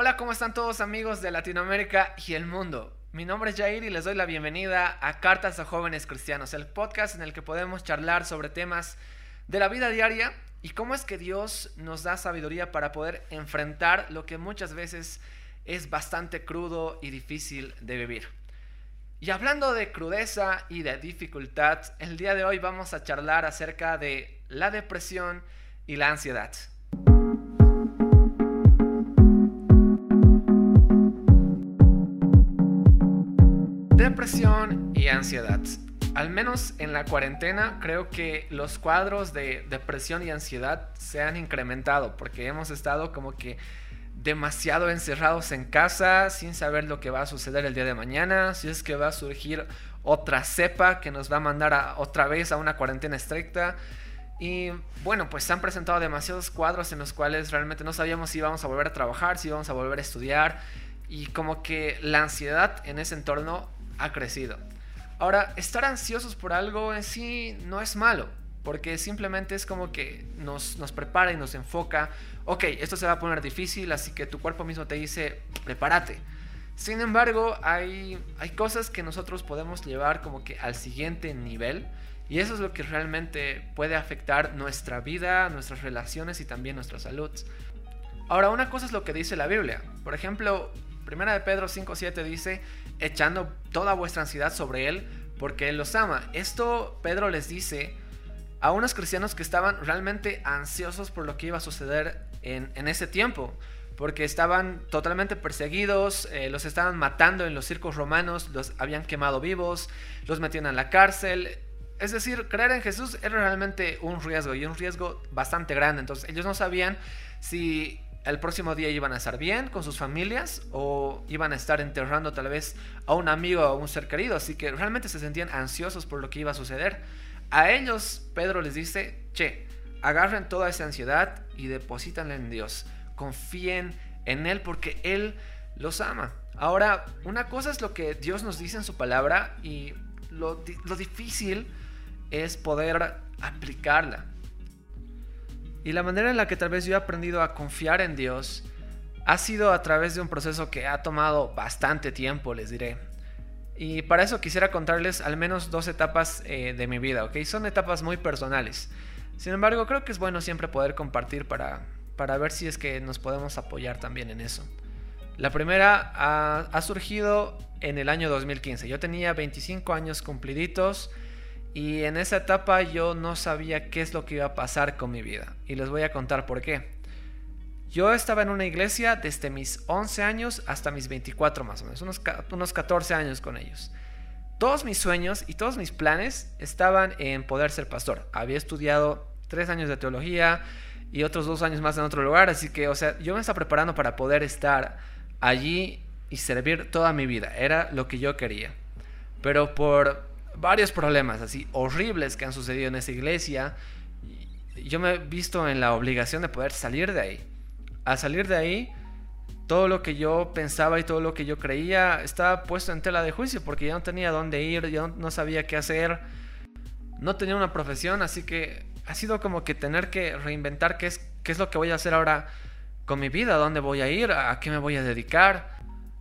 Hola, ¿cómo están todos amigos de Latinoamérica y el mundo? Mi nombre es Jair y les doy la bienvenida a Cartas a Jóvenes Cristianos, el podcast en el que podemos charlar sobre temas de la vida diaria y cómo es que Dios nos da sabiduría para poder enfrentar lo que muchas veces es bastante crudo y difícil de vivir. Y hablando de crudeza y de dificultad, el día de hoy vamos a charlar acerca de la depresión y la ansiedad. Depresión y ansiedad. Al menos en la cuarentena creo que los cuadros de depresión y ansiedad se han incrementado porque hemos estado como que demasiado encerrados en casa sin saber lo que va a suceder el día de mañana, si es que va a surgir otra cepa que nos va a mandar otra vez a una cuarentena estricta. Y bueno, pues se han presentado demasiados cuadros en los cuales realmente no sabíamos si íbamos a volver a trabajar, si íbamos a volver a estudiar. Y como que la ansiedad en ese entorno ha crecido. Ahora, estar ansiosos por algo en sí no es malo, porque simplemente es como que nos, nos prepara y nos enfoca. Ok, esto se va a poner difícil, así que tu cuerpo mismo te dice, prepárate. Sin embargo, hay, hay cosas que nosotros podemos llevar como que al siguiente nivel. Y eso es lo que realmente puede afectar nuestra vida, nuestras relaciones y también nuestra salud. Ahora, una cosa es lo que dice la Biblia. Por ejemplo, Primera de Pedro 5.7 dice, echando toda vuestra ansiedad sobre Él, porque Él los ama. Esto Pedro les dice a unos cristianos que estaban realmente ansiosos por lo que iba a suceder en, ese tiempo, porque estaban totalmente perseguidos, eh, los estaban matando en los circos romanos, los habían quemado vivos, los metían en la cárcel. Es decir, creer en Jesús era realmente un riesgo y un riesgo bastante grande. Entonces ellos no sabían si el próximo día iban a estar bien con sus familias o iban a estar enterrando tal vez a un amigo o a un ser querido. Así que realmente se sentían ansiosos por lo que iba a suceder. A ellos Pedro les dice, che, agarren toda esa ansiedad y deposítanla en Dios. Confíen en Él porque Él los ama. Ahora, una cosa es lo que Dios nos dice en su palabra y lo, lo difícil es poder aplicarla. Y la manera en la que tal vez yo he aprendido a confiar en Dios ha sido a través de un proceso que ha tomado bastante tiempo, les diré. Y para eso quisiera contarles al menos dos etapas eh, de mi vida, ¿ok? Son etapas muy personales. Sin embargo, creo que es bueno siempre poder compartir para, para ver si es que nos podemos apoyar también en eso. La primera ha, ha surgido en el año 2015. Yo tenía 25 años cumpliditos y en esa etapa yo no sabía qué es lo que iba a pasar con mi vida. Y les voy a contar por qué. Yo estaba en una iglesia desde mis 11 años hasta mis 24 más o menos, unos, unos 14 años con ellos. Todos mis sueños y todos mis planes estaban en poder ser pastor. Había estudiado tres años de teología y otros dos años más en otro lugar, así que, o sea, yo me estaba preparando para poder estar allí y servir toda mi vida. Era lo que yo quería. Pero por varios problemas así horribles que han sucedido en esa iglesia, yo me he visto en la obligación de poder salir de ahí. Al salir de ahí, todo lo que yo pensaba y todo lo que yo creía estaba puesto en tela de juicio porque ya no tenía dónde ir, yo no sabía qué hacer, no tenía una profesión, así que ha sido como que tener que reinventar qué es, qué es lo que voy a hacer ahora con mi vida, dónde voy a ir, a qué me voy a dedicar.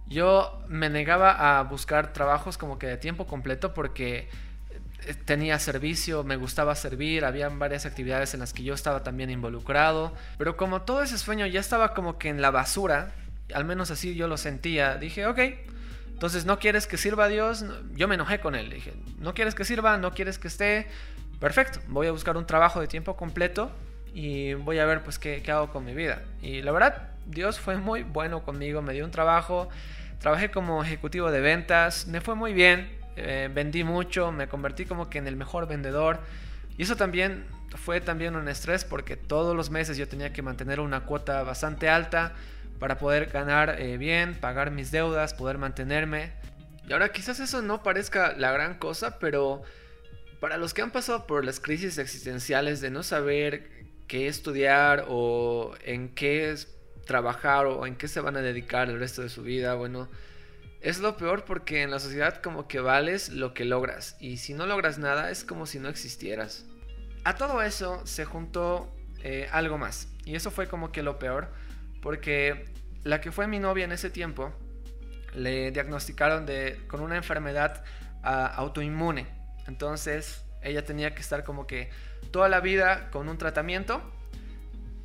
Yo me negaba a buscar trabajos como que de tiempo completo porque eh, tenía servicio, me gustaba servir, había varias actividades en las que yo estaba también involucrado, pero como todo ese sueño ya estaba como que en la basura, al menos así yo lo sentía, dije, ok, entonces no quieres que sirva a Dios, yo me enojé con él, dije, no quieres que sirva, no quieres que esté, perfecto, voy a buscar un trabajo de tiempo completo y voy a ver pues qué, qué hago con mi vida. Y la verdad, Dios fue muy bueno conmigo, me dio un trabajo, trabajé como ejecutivo de ventas, me fue muy bien, eh, vendí mucho, me convertí como que en el mejor vendedor. Y eso también fue también un estrés porque todos los meses yo tenía que mantener una cuota bastante alta para poder ganar eh, bien, pagar mis deudas, poder mantenerme. Y ahora quizás eso no parezca la gran cosa, pero para los que han pasado por las crisis existenciales de no saber qué estudiar o en qué trabajar o en qué se van a dedicar el resto de su vida, bueno, es lo peor porque en la sociedad como que vales lo que logras y si no logras nada es como si no existieras. A todo eso se juntó eh, algo más y eso fue como que lo peor porque la que fue mi novia en ese tiempo, le diagnosticaron de, con una enfermedad ah, autoinmune. Entonces ella tenía que estar como que toda la vida con un tratamiento.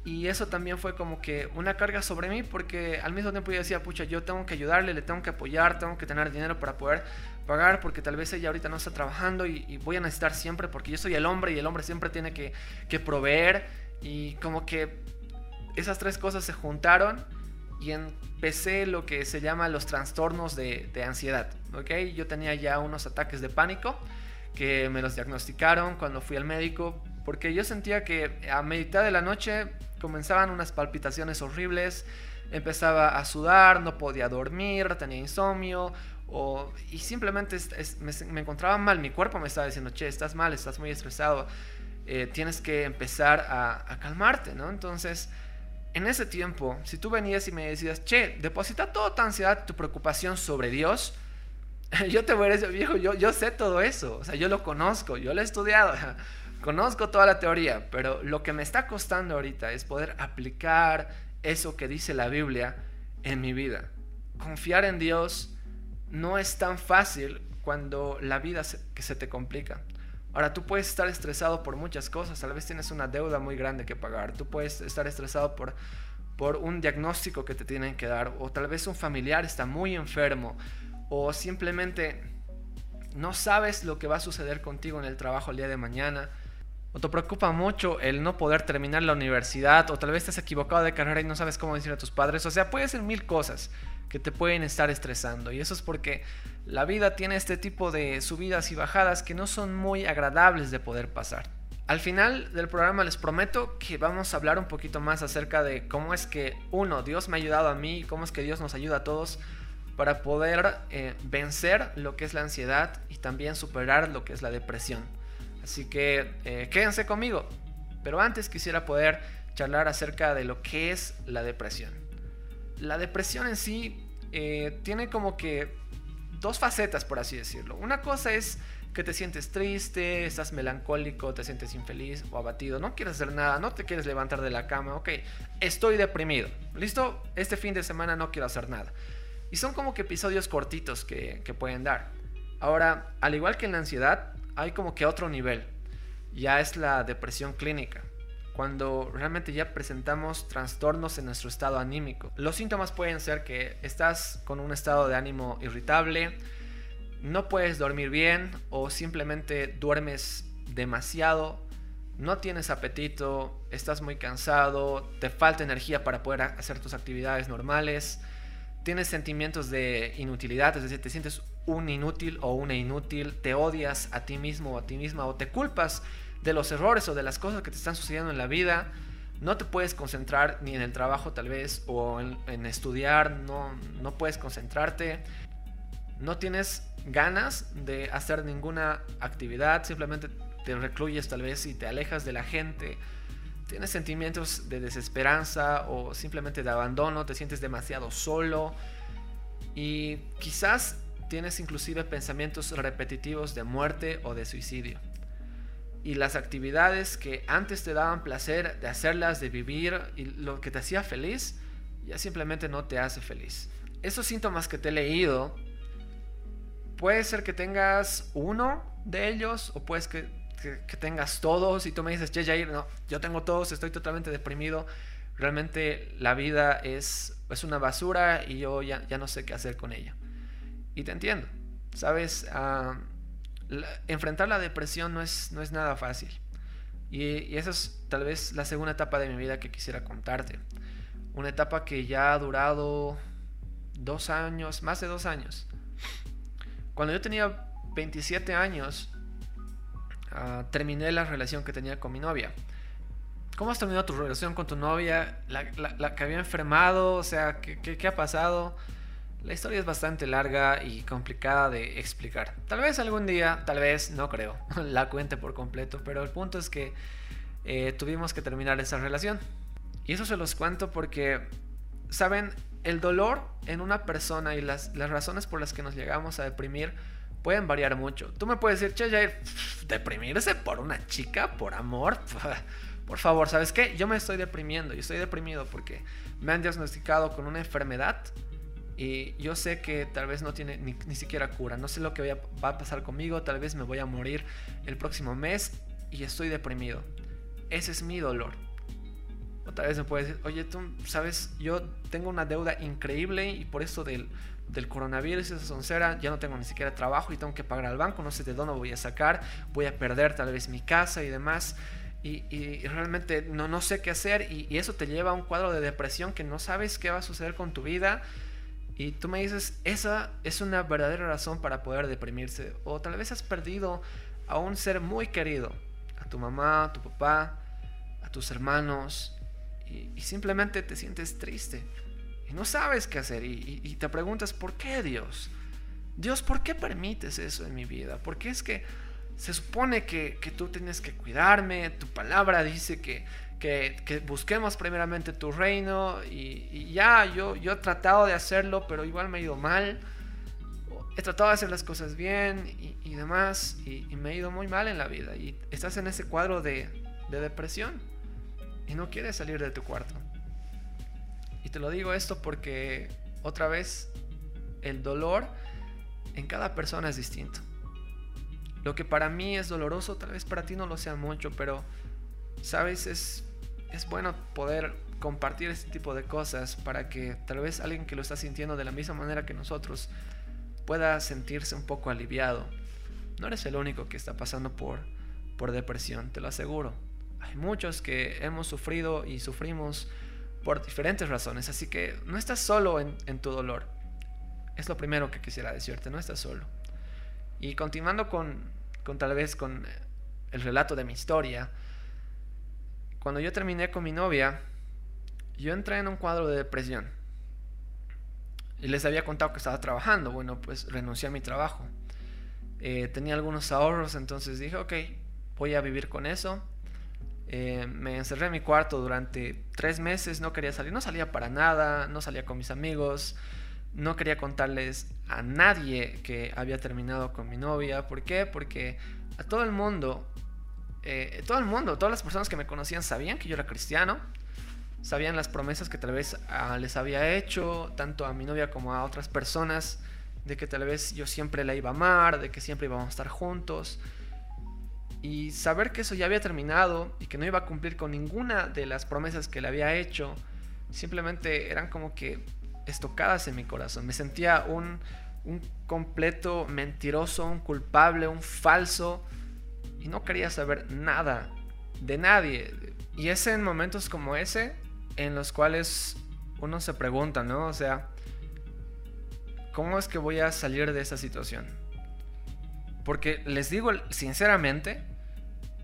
Y eso también fue como que una carga sobre mí porque al mismo tiempo yo decía, pucha, yo tengo que ayudarle, le tengo que apoyar, tengo que tener dinero para poder pagar porque tal vez ella ahorita no está trabajando y, voy a necesitar siempre porque yo soy el hombre y el hombre siempre tiene que, que proveer. Y como que esas tres cosas se juntaron y empecé lo que se llama los trastornos de, de ansiedad. ¿okay? Yo tenía ya unos ataques de pánico que me los diagnosticaron cuando fui al médico, porque yo sentía que a mitad de la noche comenzaban unas palpitaciones horribles, empezaba a sudar, no podía dormir, tenía insomnio, o, y simplemente me, encontraba mal, mi cuerpo me estaba diciendo, che, estás mal, estás muy estresado, eh, tienes que empezar a, a calmarte, ¿no? Entonces en ese tiempo, si tú venías y me decías, che, deposita toda tu ansiedad, tu preocupación sobre Dios, yo te voy a decir, viejo, yo, yo sé todo eso, o sea, yo lo conozco, yo lo he estudiado, conozco toda la teoría, pero lo que me está costando ahorita es poder aplicar eso que dice la Biblia en mi vida. Confiar en Dios no es tan fácil cuando la vida que se te complica. Ahora, tú puedes estar estresado por muchas cosas, tal vez tienes una deuda muy grande que pagar, tú puedes estar estresado por, por un diagnóstico que te tienen que dar, o tal vez un familiar está muy enfermo, o simplemente no sabes lo que va a suceder contigo en el trabajo el día de mañana, o te preocupa mucho el no poder terminar la universidad, o tal vez estás equivocado de carrera y no sabes cómo decir a tus padres, o sea, puede ser mil cosas que te pueden estar estresando, y eso es porque la vida tiene este tipo de subidas y bajadas que no son muy agradables de poder pasar. Al final del programa les prometo que vamos a hablar un poquito más acerca de cómo es que, uno, Dios me ha ayudado a mí, cómo es que Dios nos ayuda a todos para poder eh, vencer lo que es la ansiedad y también superar lo que es la depresión. Así que eh, quédense conmigo. Pero antes quisiera poder charlar acerca de lo que es la depresión. La depresión en sí eh, tiene como que dos facetas, por así decirlo. Una cosa es que te sientes triste, estás melancólico, te sientes infeliz o abatido, no quieres hacer nada, no te quieres levantar de la cama, ok, estoy deprimido, listo, este fin de semana no quiero hacer nada. Y son como que episodios cortitos que, que pueden dar. Ahora, al igual que en la ansiedad, hay como que otro nivel, ya es la depresión clínica cuando realmente ya presentamos trastornos en nuestro estado anímico. Los síntomas pueden ser que estás con un estado de ánimo irritable, no puedes dormir bien o simplemente duermes demasiado, no tienes apetito, estás muy cansado, te falta energía para poder hacer tus actividades normales, tienes sentimientos de inutilidad, es decir, te sientes un inútil o una inútil, te odias a ti mismo o a ti misma o te culpas de los errores o de las cosas que te están sucediendo en la vida. No te puedes concentrar ni en el trabajo tal vez o en, estudiar, no, no puedes concentrarte. No tienes ganas de hacer ninguna actividad, simplemente te recluyes tal vez y te alejas de la gente. Tienes sentimientos de desesperanza o simplemente de abandono, te sientes demasiado solo y quizás tienes inclusive pensamientos repetitivos de muerte o de suicidio y las actividades que antes te daban placer de hacerlas, de vivir y lo que te hacía feliz, ya simplemente no te hace feliz. Esos síntomas que te he leído, puede ser que tengas uno de ellos o puedes que, que, tengas todos y tú me dices, che Jair, no, yo tengo todos, estoy totalmente deprimido, realmente la vida es, es una basura y yo ya, ya no sé qué hacer con ella. Y te entiendo, ¿sabes? Ah, enfrentar la depresión no es, no es nada fácil. Y, esa es tal vez la segunda etapa de mi vida que quisiera contarte. Una etapa que ya ha durado dos años, más de dos años. Cuando yo tenía 27 años, ah, terminé la relación que tenía con mi novia. ¿Cómo has terminado tu relación con tu novia? ¿La, que había enfermado? O sea, ¿qué, qué, qué ha pasado? La historia es bastante larga y complicada de explicar. Tal vez algún día, tal vez, no creo, la cuente por completo, pero el punto es que eh, tuvimos que terminar esa relación. Y eso se los cuento porque, ¿saben? El dolor en una persona y las, las razones por las que nos llegamos a deprimir pueden variar mucho. Tú me puedes decir, che, Jair, deprimirse por una chica, por amor, por favor, ¿sabes qué? Yo me estoy deprimiendo, yo estoy deprimido porque me han diagnosticado con una enfermedad y yo sé que tal vez no tiene ni, siquiera cura, no sé lo que va a pasar conmigo, tal vez me voy a morir el próximo mes y estoy deprimido. Ese es mi dolor. Otra vez me puede decir, oye, tú sabes, yo tengo una deuda increíble y por eso del, del coronavirus y esa soncera ya no tengo ni siquiera trabajo y tengo que pagar al banco, no sé de dónde voy a sacar, voy a perder tal vez mi casa y demás. Y, realmente no, no sé qué hacer y, y, eso te lleva a un cuadro de depresión que no sabes qué va a suceder con tu vida. Y tú me dices, esa es una verdadera razón para poder deprimirse. O tal vez has perdido a un ser muy querido, a tu mamá, a tu papá, a tus hermanos, y, simplemente te sientes triste y no sabes qué hacer y, te preguntas, ¿por qué Dios? Dios, ¿por qué permites eso en mi vida? ¿Por qué es que se supone que, tú tienes que cuidarme? Tu palabra dice que, que, busquemos primeramente tu reino y, ya yo, yo he tratado de hacerlo, pero igual me ha ido mal. He tratado de hacer las cosas bien y, demás y, me ha ido muy mal en la vida y estás en ese cuadro de, de depresión y no quieres salir de tu cuarto. Y te lo digo esto porque otra vez el dolor en cada persona es distinto. Lo que para mí es doloroso, tal vez para ti no lo sea mucho, pero sabes, es, es bueno poder compartir este tipo de cosas para que tal vez alguien que lo está sintiendo de la misma manera que nosotros pueda sentirse un poco aliviado. No eres el único que está pasando por, por depresión, te lo aseguro. Hay muchos que hemos sufrido y sufrimos por diferentes razones, así que no estás solo en, tu dolor. Es lo primero que quisiera decirte, no estás solo. Y continuando con, con tal vez con el relato de mi historia, cuando yo terminé con mi novia, yo entré en un cuadro de depresión. Y les había contado que estaba trabajando. Bueno, pues renuncié a mi trabajo. Eh, tenía algunos ahorros, entonces dije, ok, voy a vivir con eso. Eh, me encerré en mi cuarto durante tres meses, no quería salir, no salía para nada, no salía con mis amigos, no quería contarles a nadie que había terminado con mi novia. ¿Por qué? Porque a todo el mundo, eh, todo el mundo, todas las personas que me conocían sabían que yo era cristiano, sabían las promesas que tal vez ah, les había hecho, tanto a mi novia como a otras personas, de que tal vez yo siempre la iba a amar, de que siempre íbamos a estar juntos. Y saber que eso ya había terminado y que no iba a cumplir con ninguna de las promesas que le había hecho, simplemente eran como que estocadas en mi corazón. Me sentía un, un completo mentiroso, un culpable, un falso. Y no quería saber nada de nadie. Y es en momentos como ese en los cuales uno se pregunta, ¿no? O sea, ¿cómo es que voy a salir de esa situación? Porque les digo sinceramente,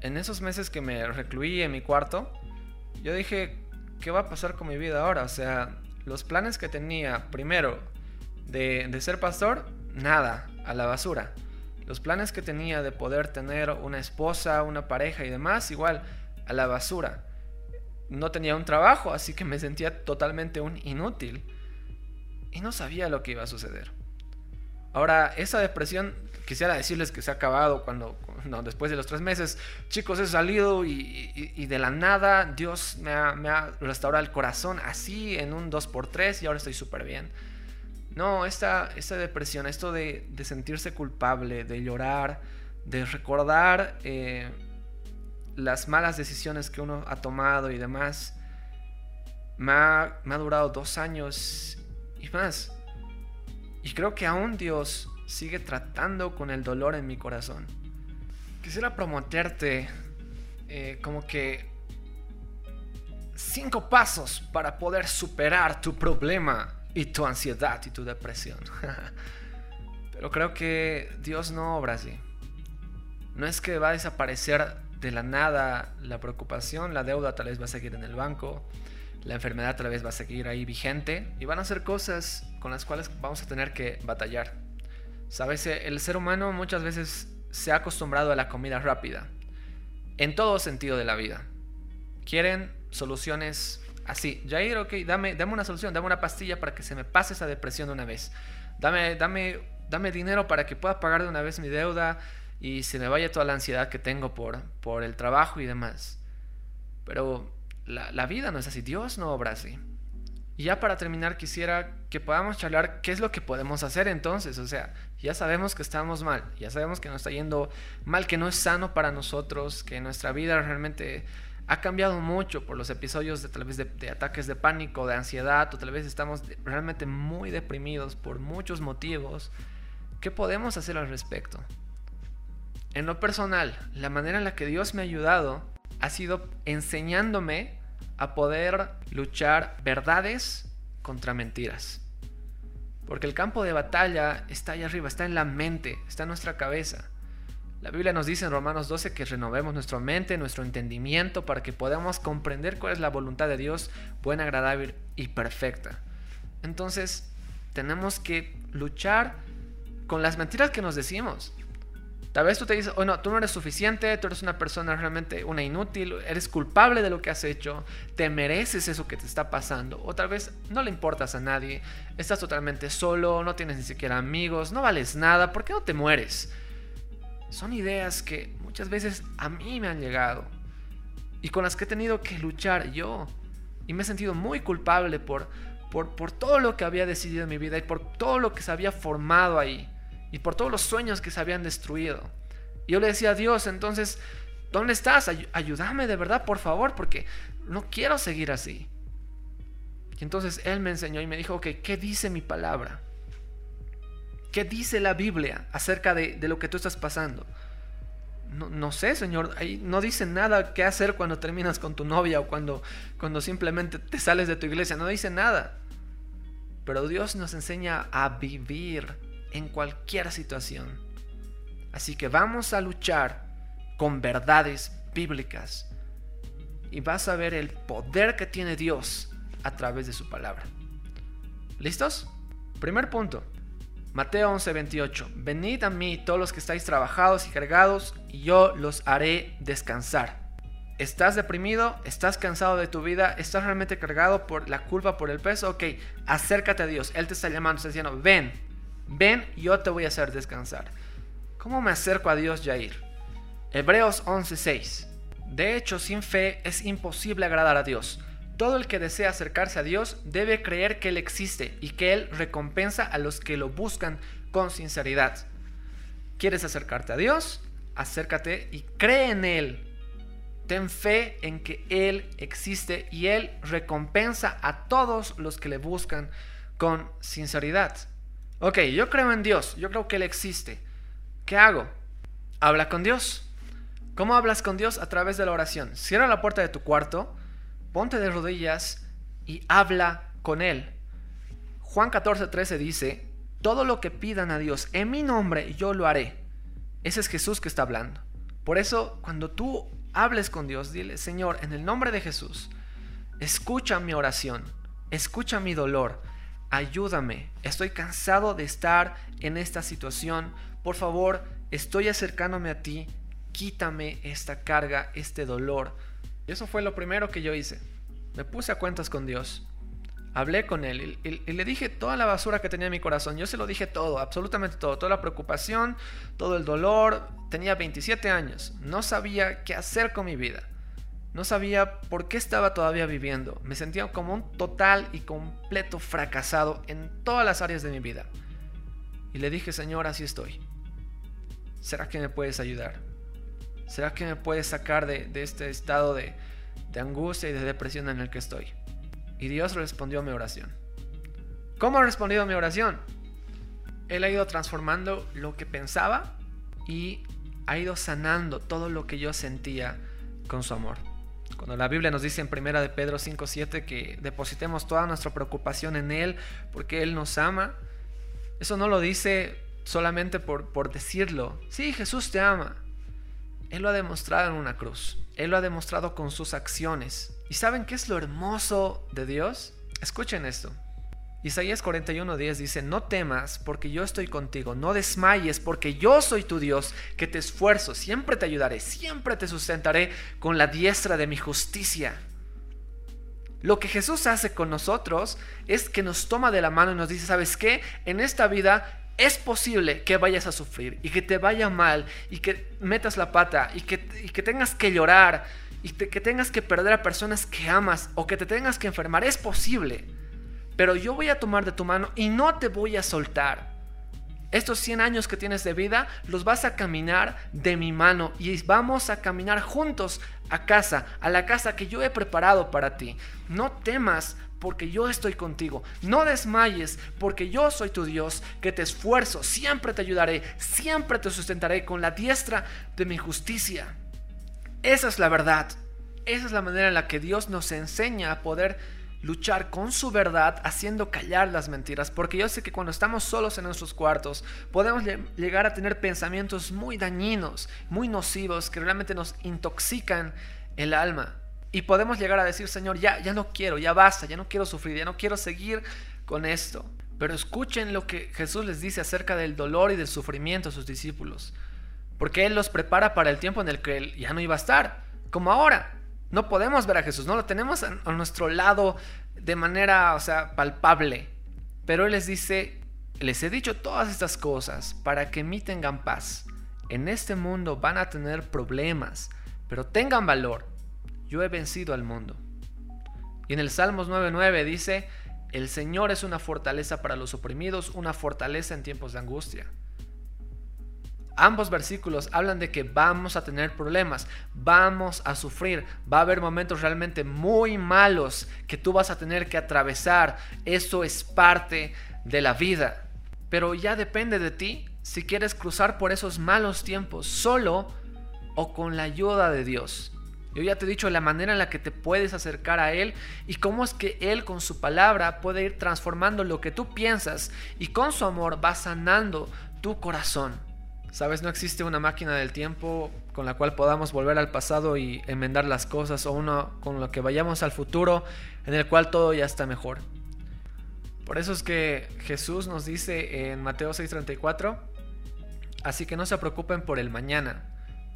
en esos meses que me recluí en mi cuarto, yo dije, ¿qué va a pasar con mi vida ahora? O sea, los planes que tenía, primero, de, ser pastor, nada, a la basura. Los planes que tenía de poder tener una esposa, una pareja y demás, igual, a la basura. No tenía un trabajo, así que me sentía totalmente un inútil. Y no sabía lo que iba a suceder. Ahora, esa depresión, quisiera decirles que se ha acabado cuando, no, después de los tres meses, chicos, he salido y, de la nada Dios me ha, restaurado el corazón así en un 2x3 y ahora estoy súper bien. No, esta, esta depresión, esto de, sentirse culpable, de llorar, de recordar eh, las malas decisiones que uno ha tomado y demás, me ha, me ha durado dos años y más. Y creo que aún Dios sigue tratando con el dolor en mi corazón quisiera prometerte eh, como que cinco pasos para poder superar tu problema y tu ansiedad y tu depresión. Pero creo que Dios no obra así. No es que va a desaparecer de la nada la preocupación, la deuda tal vez va a seguir en el banco, la enfermedad tal vez va a seguir ahí vigente y van a ser cosas con las cuales vamos a tener que batallar. Sabes, el ser humano muchas veces se ha acostumbrado a la comida rápida, en todo sentido de la vida. Quieren soluciones así. Jair, ok, dame, dame una solución, dame una pastilla para que se me pase esa depresión de una vez. Dame, dame, dame dinero para que pueda pagar de una vez mi deuda y se me vaya toda la ansiedad que tengo por, por el trabajo y demás. Pero la, la vida no es así, Dios no obra así. Y ya para terminar quisiera que podamos charlar qué es lo que podemos hacer entonces. O sea, ya sabemos que estamos mal, ya sabemos que nos está yendo mal, que no es sano para nosotros, que nuestra vida realmente ha cambiado mucho por los episodios de tal vez de, ataques de pánico, de ansiedad, o tal vez estamos realmente muy deprimidos por muchos motivos. ¿Qué podemos hacer al respecto? En lo personal, la manera en la que Dios me ha ayudado ha sido enseñándome a poder luchar verdades contra mentiras. Porque el campo de batalla está ahí arriba, está en la mente, está en nuestra cabeza. La Biblia nos dice en Romanos 12 que renovemos nuestra mente, nuestro entendimiento, para que podamos comprender cuál es la voluntad de Dios, buena, agradable y perfecta. Entonces, tenemos que luchar con las mentiras que nos decimos. Tal vez tú te dices, oh no, tú no eres suficiente, tú eres una persona realmente una inútil, eres culpable de lo que has hecho, te mereces eso que te está pasando, o tal vez no le importas a nadie, estás totalmente solo, no tienes ni siquiera amigos, no vales nada, ¿por qué no te mueres? Son ideas que muchas veces a mí me han llegado y con las que he tenido que luchar yo y me he sentido muy culpable por, por, por todo lo que había decidido en mi vida y por todo lo que se había formado ahí y por todos los sueños que se habían destruido. Y yo le decía a Dios, entonces, ¿dónde estás? ayúdame de verdad, por favor, porque no quiero seguir así. Y entonces Él me enseñó y me dijo, ok, ¿qué dice mi palabra? ¿Qué dice la Biblia acerca de, lo que tú estás pasando? No, no, sé, Señor, ahí no dice nada qué hacer cuando terminas con tu novia o cuando, cuando simplemente te sales de tu iglesia, no dice nada. Pero Dios nos enseña a vivir en cualquier situación. Así que vamos a luchar con verdades bíblicas y vas a ver el poder que tiene Dios a través de su palabra. ¿Listos? Primer punto. Mateo 11:28. Venid a mí todos los que estáis trabajados y cargados, y yo los haré descansar. ¿Estás deprimido? ¿Estás cansado de tu vida? ¿Estás realmente cargado por la culpa, por el peso? Ok, acércate a Dios. Él te está llamando, está diciendo, ven, ven, yo te voy a hacer descansar. ¿Cómo me acerco a Dios, Jair? Hebreos 11:6. De hecho, sin fe es imposible agradar a Dios. Todo el que desea acercarse a Dios debe creer que Él existe y que Él recompensa a los que lo buscan con sinceridad. ¿Quieres acercarte a Dios? Acércate y cree en Él. Ten fe en que Él existe y Él recompensa a todos los que le buscan con sinceridad. Ok, yo creo en Dios, yo creo que Él existe. ¿Qué hago? Habla con Dios. ¿Cómo hablas con Dios? A través de la oración. Cierra la puerta de tu cuarto, ponte de rodillas y habla con Él. Juan 14, 13 dice, todo lo que pidan a Dios en mi nombre, yo lo haré. Ese es Jesús que está hablando. Por eso, cuando tú hables con Dios, dile, Señor, en el nombre de Jesús, escucha mi oración, escucha mi dolor, ayúdame, estoy cansado de estar en esta situación, por favor, estoy acercándome a ti, quítame esta carga, este dolor. Eso fue lo primero que yo hice. Me puse a cuentas con Dios. Hablé con Él y, y, le dije toda la basura que tenía en mi corazón. Yo se lo dije todo, absolutamente todo. Toda la preocupación, todo el dolor. Tenía 27 años. No sabía qué hacer con mi vida. No sabía por qué estaba todavía viviendo. Me sentía como un total y completo fracasado en todas las áreas de mi vida. Y le dije, Señor, así estoy. ¿Será que me puedes ayudar? ¿Será que me puedes sacar de, este estado de, de angustia y de depresión en el que estoy? Y Dios respondió a mi oración. ¿Cómo ha respondido a mi oración? Él ha ido transformando lo que pensaba y ha ido sanando todo lo que yo sentía con su amor. Cuando la Biblia nos dice en primera de Pedro 5:7 que depositemos toda nuestra preocupación en él porque él nos ama, eso no lo dice solamente por, por decirlo. Sí, Jesús te ama. Él lo ha demostrado en una cruz. Él lo ha demostrado con sus acciones. ¿Y saben qué es lo hermoso de Dios? Escuchen esto. Isaías 41:10 dice, no temas porque yo estoy contigo, no desmayes porque yo soy tu Dios, que te esfuerzo, siempre te ayudaré, siempre te sustentaré con la diestra de mi justicia. Lo que Jesús hace con nosotros es que nos toma de la mano y nos dice, ¿sabes qué? En esta vida es posible que vayas a sufrir y que te vaya mal y que metas la pata y que, que tengas que llorar y que tengas que perder a personas que amas o que te tengas que enfermar. Es posible. Pero yo voy a tomar de tu mano y no te voy a soltar. Estos 100 años que tienes de vida los vas a caminar de mi mano y vamos a caminar juntos a casa, a la casa que yo he preparado para ti. No temas porque yo estoy contigo. No desmayes porque yo soy tu Dios, que te esfuerzo, siempre te ayudaré, siempre te sustentaré con la diestra de mi justicia. Esa es la verdad. Esa es la manera en la que Dios nos enseña a poder luchar con su verdad haciendo callar las mentiras. Porque yo sé que cuando estamos solos en nuestros cuartos podemos llegar a tener pensamientos muy dañinos, muy nocivos, que realmente nos intoxican el alma. Y podemos llegar a decir, Señor, ya, ya no quiero, ya basta, ya no quiero sufrir, ya no quiero seguir con esto. Pero escuchen lo que Jesús les dice acerca del dolor y del sufrimiento a sus discípulos. Porque Él los prepara para el tiempo en el que Él ya no iba a estar, como ahora. No podemos ver a Jesús, no lo tenemos a, nuestro lado de manera, o sea, palpable. Pero Él les dice, les he dicho todas estas cosas para que mí tengan paz. En este mundo van a tener problemas, pero tengan valor. Yo he vencido al mundo. Y en el Salmos 9.9 dice, el Señor es una fortaleza para los oprimidos, una fortaleza en tiempos de angustia. Ambos versículos hablan de que vamos a tener problemas, vamos a sufrir, va a haber momentos realmente muy malos que tú vas a tener que atravesar. Eso es parte de la vida. Pero ya depende de ti si quieres cruzar por esos malos tiempos solo o con la ayuda de Dios. Yo ya te he dicho la manera en la que te puedes acercar a Él y cómo es que Él con su palabra puede ir transformando lo que tú piensas y con su amor va sanando tu corazón. Sabes, no existe una máquina del tiempo con la cual podamos volver al pasado y enmendar las cosas o uno con lo que vayamos al futuro en el cual todo ya está mejor. Por eso es que Jesús nos dice en Mateo 6:34, así que no se preocupen por el mañana,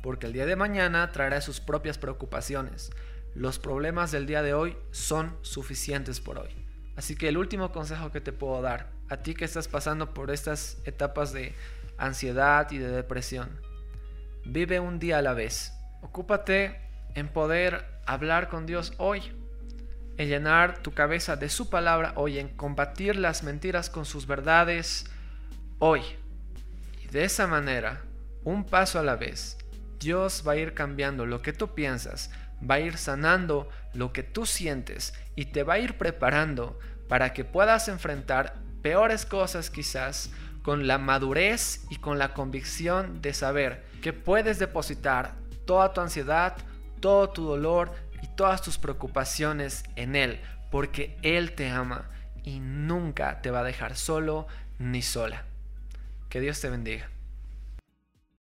porque el día de mañana traerá sus propias preocupaciones. Los problemas del día de hoy son suficientes por hoy. Así que el último consejo que te puedo dar, a ti que estás pasando por estas etapas de ansiedad y de depresión. Vive un día a la vez. Ocúpate en poder hablar con Dios hoy, en llenar tu cabeza de su palabra hoy, en combatir las mentiras con sus verdades hoy. Y de esa manera, un paso a la vez, Dios va a ir cambiando lo que tú piensas, va a ir sanando lo que tú sientes y te va a ir preparando para que puedas enfrentar peores cosas quizás con la madurez y con la convicción de saber que puedes depositar toda tu ansiedad, todo tu dolor y todas tus preocupaciones en Él, porque Él te ama y nunca te va a dejar solo ni sola. Que Dios te bendiga.